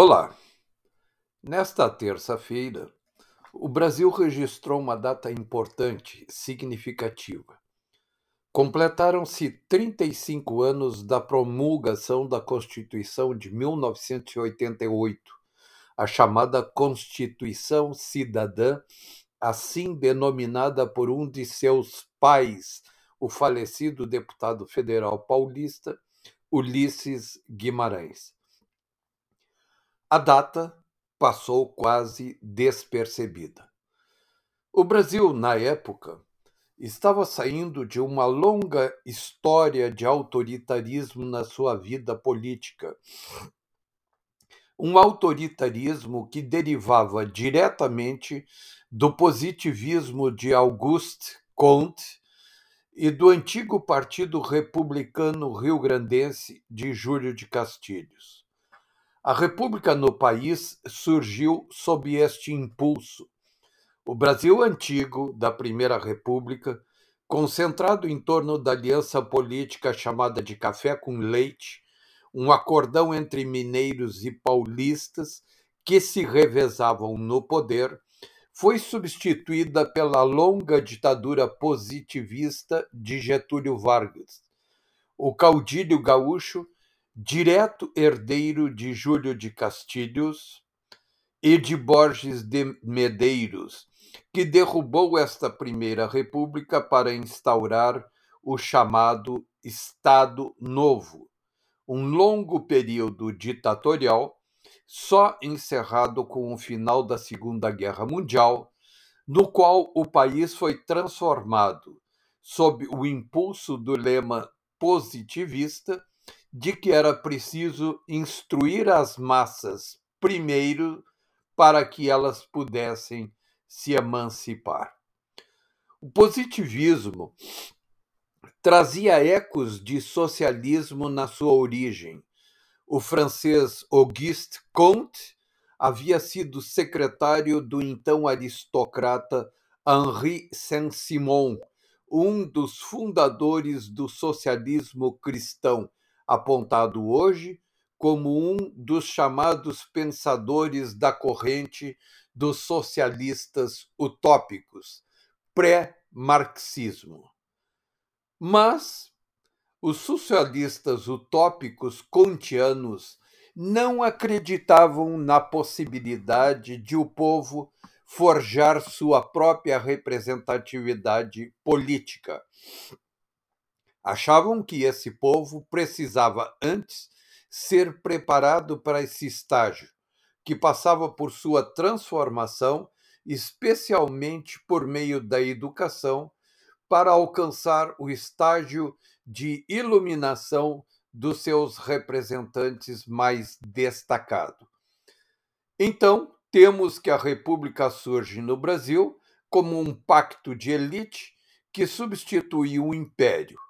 Olá! Nesta terça-feira, o Brasil registrou uma data importante, significativa. Completaram-se 35 anos da promulgação da Constituição de 1988, a chamada Constituição Cidadã, assim denominada por um de seus pais, o falecido deputado federal paulista Ulisses Guimarães. A data passou quase despercebida. O Brasil, na época, estava saindo de uma longa história de autoritarismo na sua vida política. Um autoritarismo que derivava diretamente do positivismo de Auguste Comte e do antigo Partido Republicano Rio-Grandense de Júlio de Castilhos. A república no país surgiu sob este impulso. O Brasil antigo, da Primeira República, concentrado em torno da aliança política chamada de café com leite, um acordão entre mineiros e paulistas que se revezavam no poder, foi substituída pela longa ditadura positivista de Getúlio Vargas. O caudilho gaúcho direto herdeiro de Júlio de Castilhos e de Borges de Medeiros, que derrubou esta primeira república para instaurar o chamado Estado Novo, um longo período ditatorial, só encerrado com o final da Segunda Guerra Mundial, no qual o país foi transformado, sob o impulso do lema positivista, de que era preciso instruir as massas primeiro para que elas pudessem se emancipar. O positivismo trazia ecos de socialismo na sua origem. O francês Auguste Comte havia sido secretário do então aristocrata Henri Saint-Simon, um dos fundadores do socialismo cristão, apontado hoje como um dos chamados pensadores da corrente dos socialistas utópicos, pré-marxismo. Mas os socialistas utópicos kantianos não acreditavam na possibilidade de o povo forjar sua própria representatividade política Achavam que esse povo precisava antes ser preparado para esse estágio, que passava por sua transformação, especialmente por meio da educação, para alcançar o estágio de iluminação dos seus representantes mais destacado. Então, temos que a República surge no Brasil como um pacto de elite que substitui o império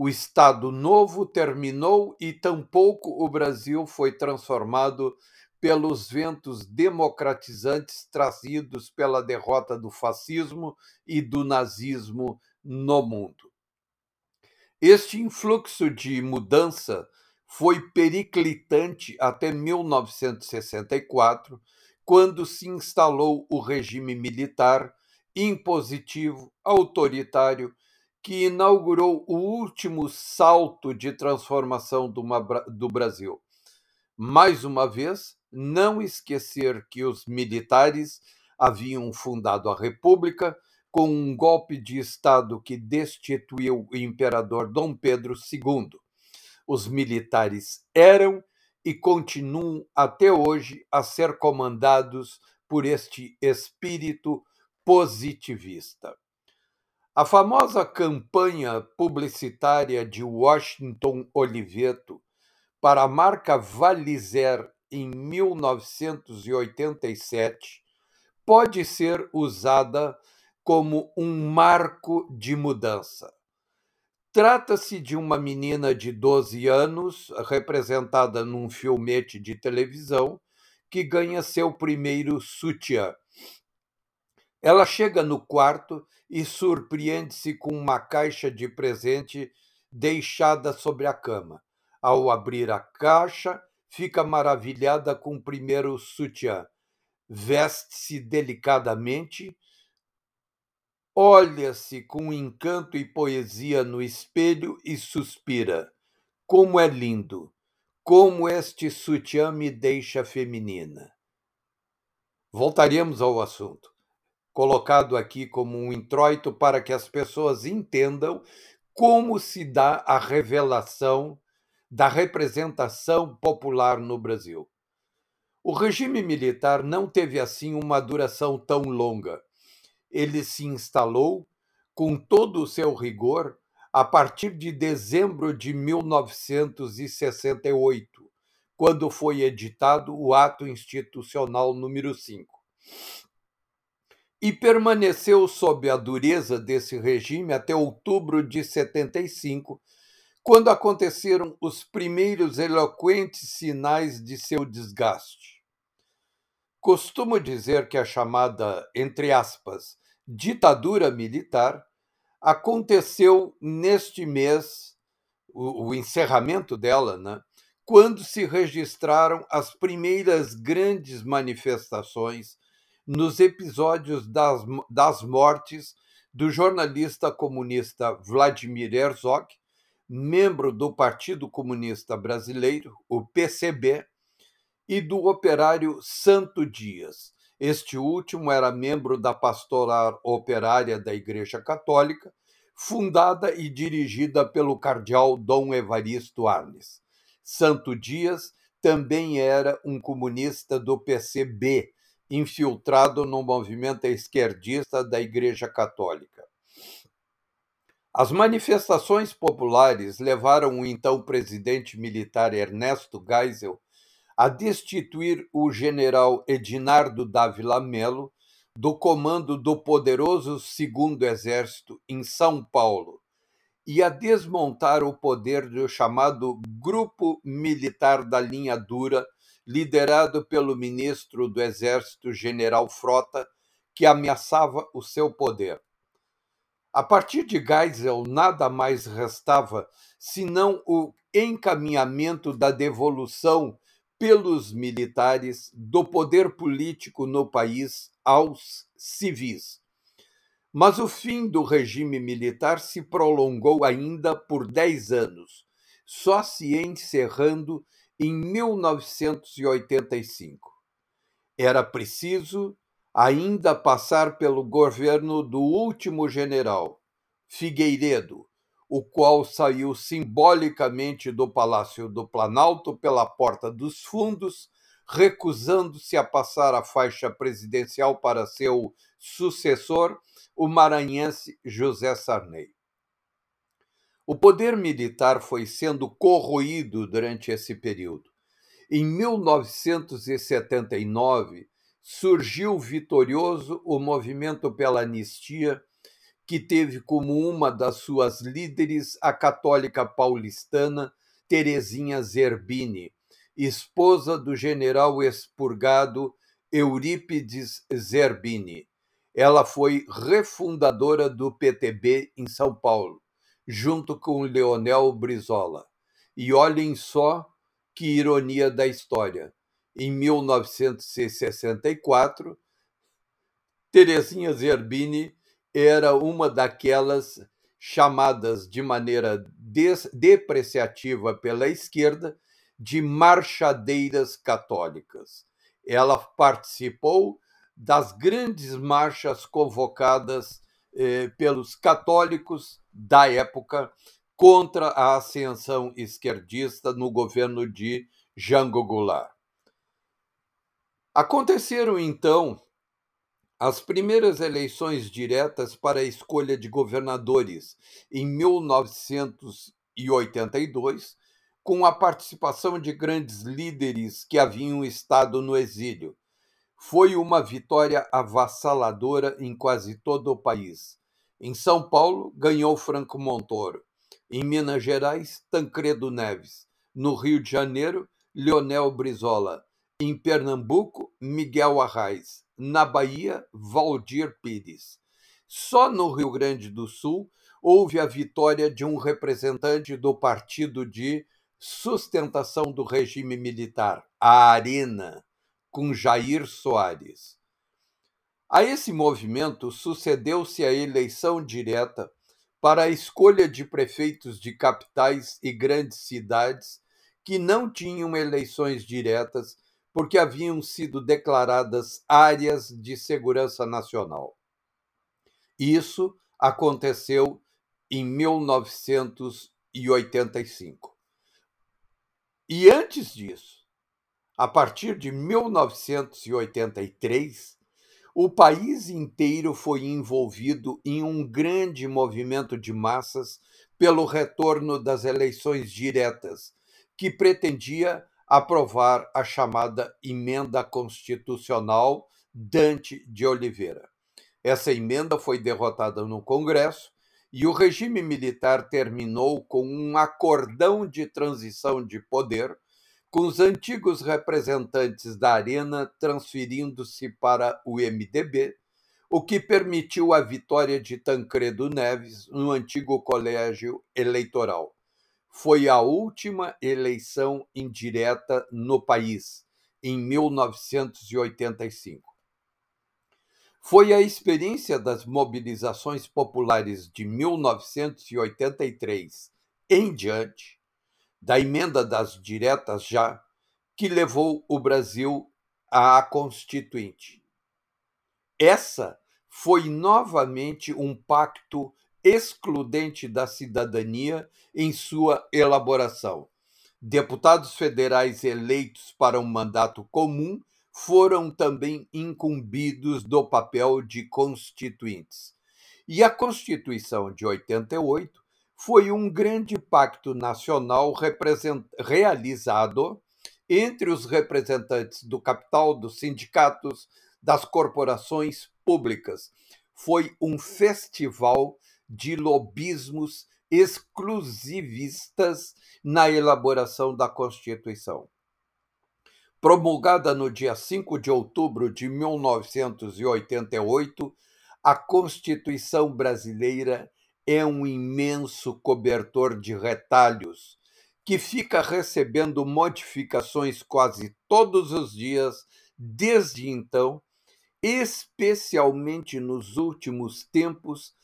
o Estado Novo terminou e tampouco o Brasil foi transformado pelos ventos democratizantes trazidos pela derrota do fascismo e do nazismo no mundo. Este influxo de mudança foi periclitante até 1964, quando se instalou o regime militar impositivo, autoritário que inaugurou o último salto de transformação do, Brasil. Mais uma vez, não esquecer que os militares haviam fundado a República com um golpe de Estado que destituiu o imperador Dom Pedro II. Os militares eram e continuam até hoje a ser comandados por este espírito positivista. A famosa campanha publicitária de Washington Oliveto para a marca Valizer em 1987 pode ser usada como um marco de mudança. Trata-se de uma menina de 12 anos, representada num filmete de televisão, que ganha seu primeiro sutiã ela chega no quarto e surpreende-se com uma caixa de presente deixada sobre a cama. Ao abrir a caixa, fica maravilhada com o primeiro sutiã. Veste-se delicadamente, olha-se com encanto e poesia no espelho e suspira. Como é lindo! Como este sutiã me deixa feminina. Voltaríamos ao assunto, colocado aqui como um introito para que as pessoas entendam como se dá a revelação da representação popular no Brasil. O regime militar não teve assim uma duração tão longa. Ele se instalou com todo o seu rigor a partir de dezembro de 1968, quando foi editado o Ato Institucional número 5. E permaneceu sob a dureza desse regime até outubro de 75, quando aconteceram os primeiros eloquentes sinais de seu desgaste. Costumo dizer que a chamada, entre aspas, ditadura militar aconteceu neste mês, o, o encerramento dela, né? quando se registraram as primeiras grandes manifestações nos episódios das, das mortes do jornalista comunista Vladimir Herzog, membro do Partido Comunista Brasileiro, o PCB, e do operário Santo Dias, este último era membro da Pastoral Operária da Igreja Católica, fundada e dirigida pelo cardeal Dom Evaristo Arnes. Santo Dias também era um comunista do PCB, infiltrado no movimento esquerdista da Igreja Católica. As manifestações populares levaram o então presidente militar Ernesto Geisel a destituir o general Edinardo Dávila Melo do comando do poderoso Segundo Exército em São Paulo e a desmontar o poder do chamado Grupo Militar da Linha Dura, liderado pelo ministro do Exército General Frota, que ameaçava o seu poder. A partir de Geisel, nada mais restava senão o encaminhamento da devolução pelos militares do poder político no país aos civis. Mas o fim do regime militar se prolongou ainda por dez anos, só se encerrando em 1985. Era preciso ainda passar pelo governo do último general, Figueiredo, o qual saiu simbolicamente do Palácio do Planalto pela porta dos fundos, recusando-se a passar a faixa presidencial para seu sucessor, o maranhense José Sarney. O poder militar foi sendo corroído durante esse período. Em 1979, surgiu vitorioso o movimento pela anistia que teve como uma das suas líderes a católica paulistana Terezinha Zerbini, esposa do general expurgado Eurípides Zerbini. Ela foi refundadora do PTB em São Paulo, junto com Leonel Brizola. E olhem só que ironia da história. Em 1964, Terezinha Zerbini era uma daquelas chamadas de maneira depreciativa pela esquerda de marchadeiras católicas. Ela participou das grandes marchas convocadas eh, pelos católicos da época contra a ascensão esquerdista no governo de Jango Goulart. Aconteceram então as primeiras eleições diretas para a escolha de governadores em 1982, com a participação de grandes líderes que haviam estado no exílio. Foi uma vitória avassaladora em quase todo o país. Em São Paulo, ganhou Franco Montoro. Em Minas Gerais, Tancredo Neves. No Rio de Janeiro, Leonel Brizola. Em Pernambuco, Miguel Arraes na Bahia, Valdir Pires. Só no Rio Grande do Sul houve a vitória de um representante do partido de sustentação do regime militar, a Arena, com Jair Soares. A esse movimento sucedeu-se a eleição direta para a escolha de prefeitos de capitais e grandes cidades que não tinham eleições diretas porque haviam sido declaradas áreas de segurança nacional. Isso aconteceu em 1985. E antes disso, a partir de 1983, o país inteiro foi envolvido em um grande movimento de massas pelo retorno das eleições diretas, que pretendia aprovar a chamada Emenda Constitucional Dante de Oliveira. Essa emenda foi derrotada no Congresso e o regime militar terminou com um acordão de transição de poder, com os antigos representantes da Arena transferindo-se para o MDB, o que permitiu a vitória de Tancredo Neves no antigo colégio eleitoral. Foi a última eleição indireta no país, em 1985. Foi a experiência das mobilizações populares de 1983 em diante, da emenda das diretas já, que levou o Brasil à Constituinte. Essa foi novamente um pacto excludente da cidadania em sua elaboração. Deputados federais eleitos para um mandato comum foram também incumbidos do papel de constituintes. E a Constituição de 88 foi um grande pacto nacional realizado entre os representantes do capital, dos sindicatos, das corporações públicas. Foi um festival de lobismos exclusivistas na elaboração da Constituição promulgada no dia 5 de outubro de 1988, a Constituição brasileira é um imenso cobertor de retalhos que fica recebendo modificações quase todos os dias desde então, especialmente nos últimos tempos,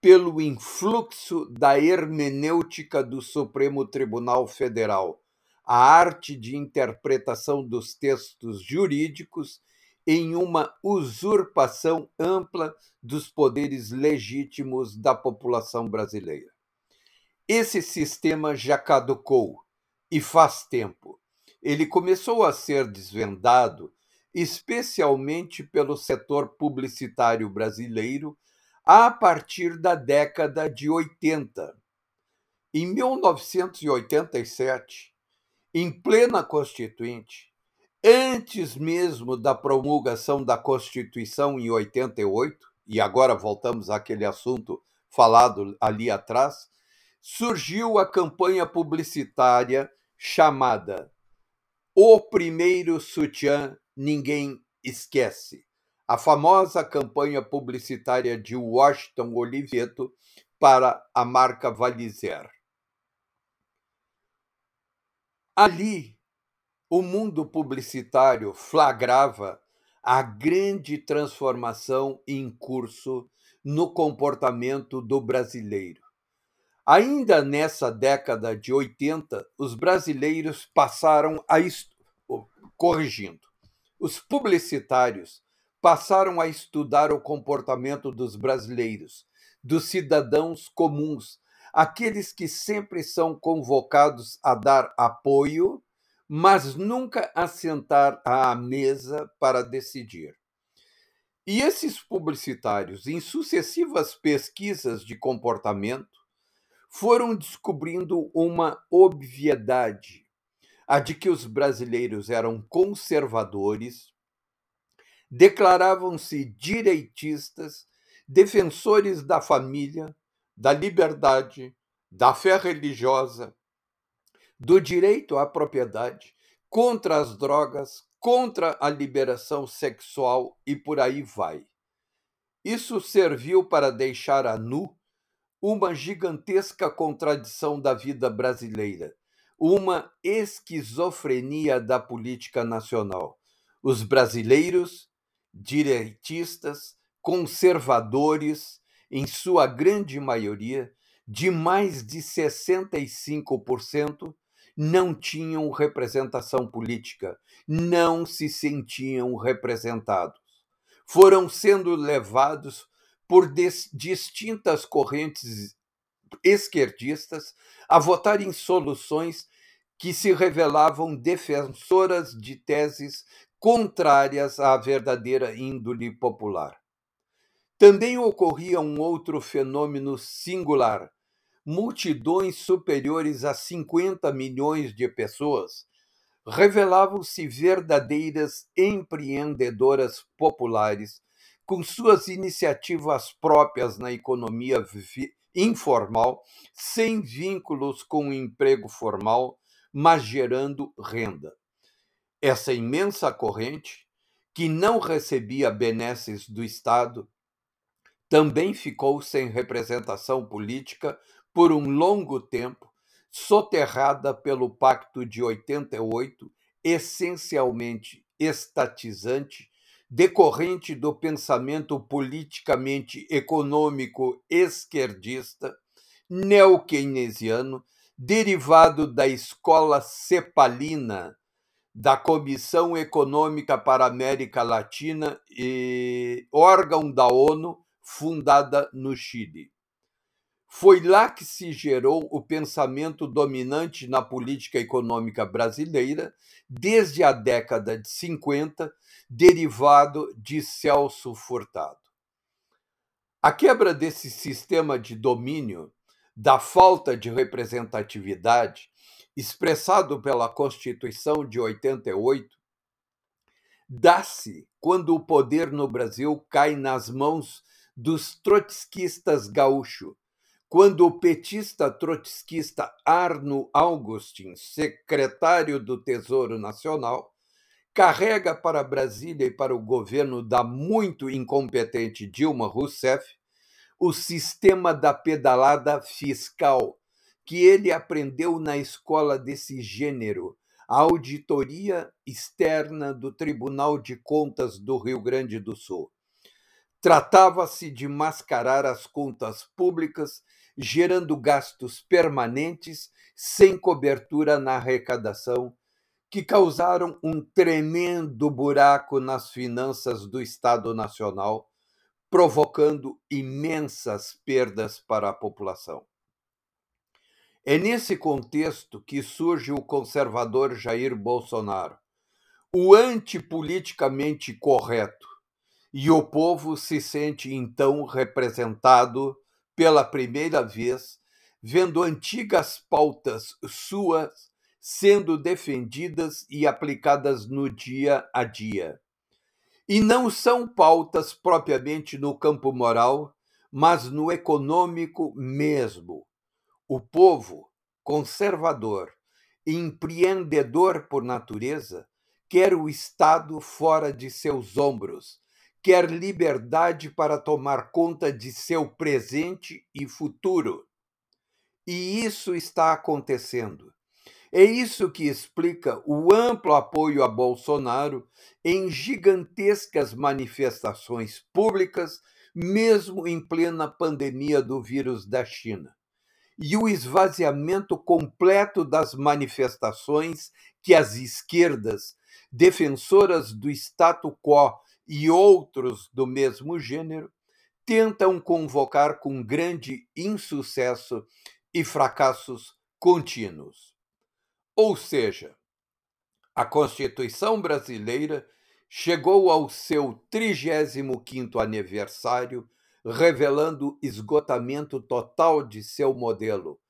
pelo influxo da hermenêutica do Supremo Tribunal Federal a arte de interpretação dos textos jurídicos em uma usurpação ampla dos poderes legítimos da população brasileira. Esse sistema já caducou e faz tempo. Ele começou a ser desvendado, especialmente pelo setor publicitário brasileiro, a partir da década de 80. Em 1987, em plena Constituinte, antes mesmo da promulgação da Constituição em 88, e agora voltamos àquele assunto falado ali atrás, surgiu a campanha publicitária chamada O Primeiro Sutiã Ninguém Esquece, a famosa campanha publicitária de Washington Oliveto para a marca Valizer. Ali, o mundo publicitário flagrava a grande transformação em curso no comportamento do brasileiro. Ainda nessa década de 80, os brasileiros passaram a. corrigindo. Os publicitários passaram a estudar o comportamento dos brasileiros, dos cidadãos comuns, aqueles que sempre são convocados a dar apoio, mas nunca a sentar à mesa para decidir. E esses publicitários, em sucessivas pesquisas de comportamento, foram descobrindo uma obviedade, a de que os brasileiros eram conservadores, declaravam-se direitistas, defensores da família, da liberdade, da fé religiosa, do direito à propriedade, contra as drogas, contra a liberação sexual e por aí vai. Isso serviu para deixar a nu uma gigantesca contradição da vida brasileira. uma esquizofrenia da política nacional. Os brasileiros, direitistas, conservadores, em sua grande maioria, de mais de 65%, não tinham representação política, não se sentiam representados. Foram sendo levados por distintas correntes esquerdistas a votar em soluções que se revelavam defensoras de teses contrárias à verdadeira índole popular. Também ocorria um outro fenômeno singular. Multidões superiores a 50 milhões de pessoas revelavam-se verdadeiras empreendedoras populares, com suas iniciativas próprias na economia informal, sem vínculos com o emprego formal, mas gerando renda. Essa imensa corrente, que não recebia benesses do Estado, também ficou sem representação política por um longo tempo, soterrada pelo Pacto de 88, essencialmente estatizante, decorrente do pensamento politicamente econômico esquerdista, neo-keynesiano, derivado da escola cepalina da Comissão Econômica para a América Latina e órgão da ONU fundada no Chile. Foi lá que se gerou o pensamento dominante na política econômica brasileira desde a década de 50, derivado de Celso Furtado. A quebra desse sistema de domínio, da falta de representatividade, expressado pela Constituição de 88, dá-se quando o poder no Brasil cai nas mãos dos trotskistas gaúcho, quando o petista trotskista Arno Augustin, secretário do Tesouro Nacional, carrega para Brasília e para o governo da muito incompetente Dilma Rousseff o sistema da pedalada fiscal, que ele aprendeu na escola desse gênero, a auditoria externa do Tribunal de Contas do Rio Grande do Sul. Tratava-se de mascarar as contas públicas gerando gastos permanentes sem cobertura na arrecadação, que causaram um tremendo buraco nas finanças do Estado Nacional, provocando imensas perdas para a população. É nesse contexto que surge o conservador Jair Bolsonaro, o antipoliticamente correto, e o povo se sente então representado pela primeira vez, vendo antigas pautas suas sendo defendidas e aplicadas no dia a dia. E não são pautas propriamente no campo moral, mas no econômico mesmo. O povo, conservador, empreendedor por natureza, quer o Estado fora de seus ombros, quer liberdade para tomar conta de seu presente e futuro. E isso está acontecendo. É isso que explica o amplo apoio a Bolsonaro em gigantescas manifestações públicas, mesmo em plena pandemia do vírus da China. E o esvaziamento completo das manifestações que as esquerdas, defensoras do status quo e outros do mesmo gênero tentam convocar com grande insucesso e fracassos contínuos. Ou seja, a Constituição brasileira chegou ao seu 35º aniversário, revelando esgotamento total de seu modelo,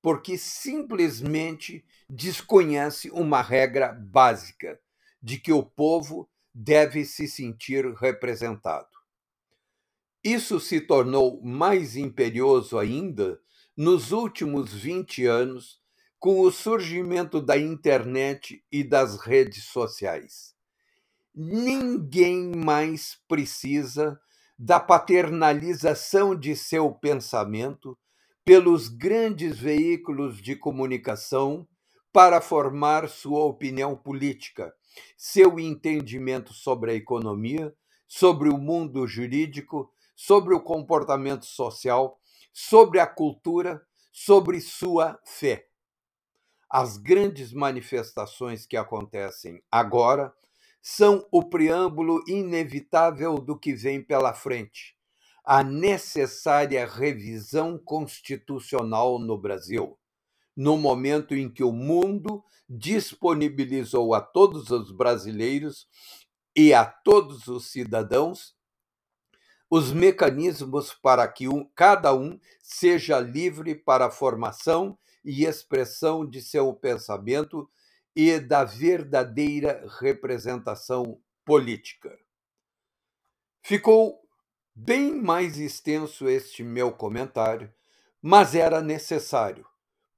porque simplesmente desconhece uma regra básica de que o povo deve se sentir representado. Isso se tornou mais imperioso ainda nos últimos 20 anos, com o surgimento da internet e das redes sociais. Ninguém mais precisa da paternalização de seu pensamento pelos grandes veículos de comunicação para formar sua opinião política, seu entendimento sobre a economia, sobre o mundo jurídico, sobre o comportamento social, sobre a cultura, sobre sua fé. As grandes manifestações que acontecem agora são o preâmbulo inevitável do que vem pela frente, a necessária revisão constitucional no Brasil, no momento em que o mundo disponibilizou a todos os brasileiros e a todos os cidadãos os mecanismos para que um, cada um seja livre para a formação e expressão de seu pensamento e da verdadeira representação política. Ficou bem mais extenso este meu comentário, mas era necessário,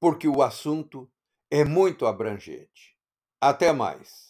porque o assunto é muito abrangente. Até mais.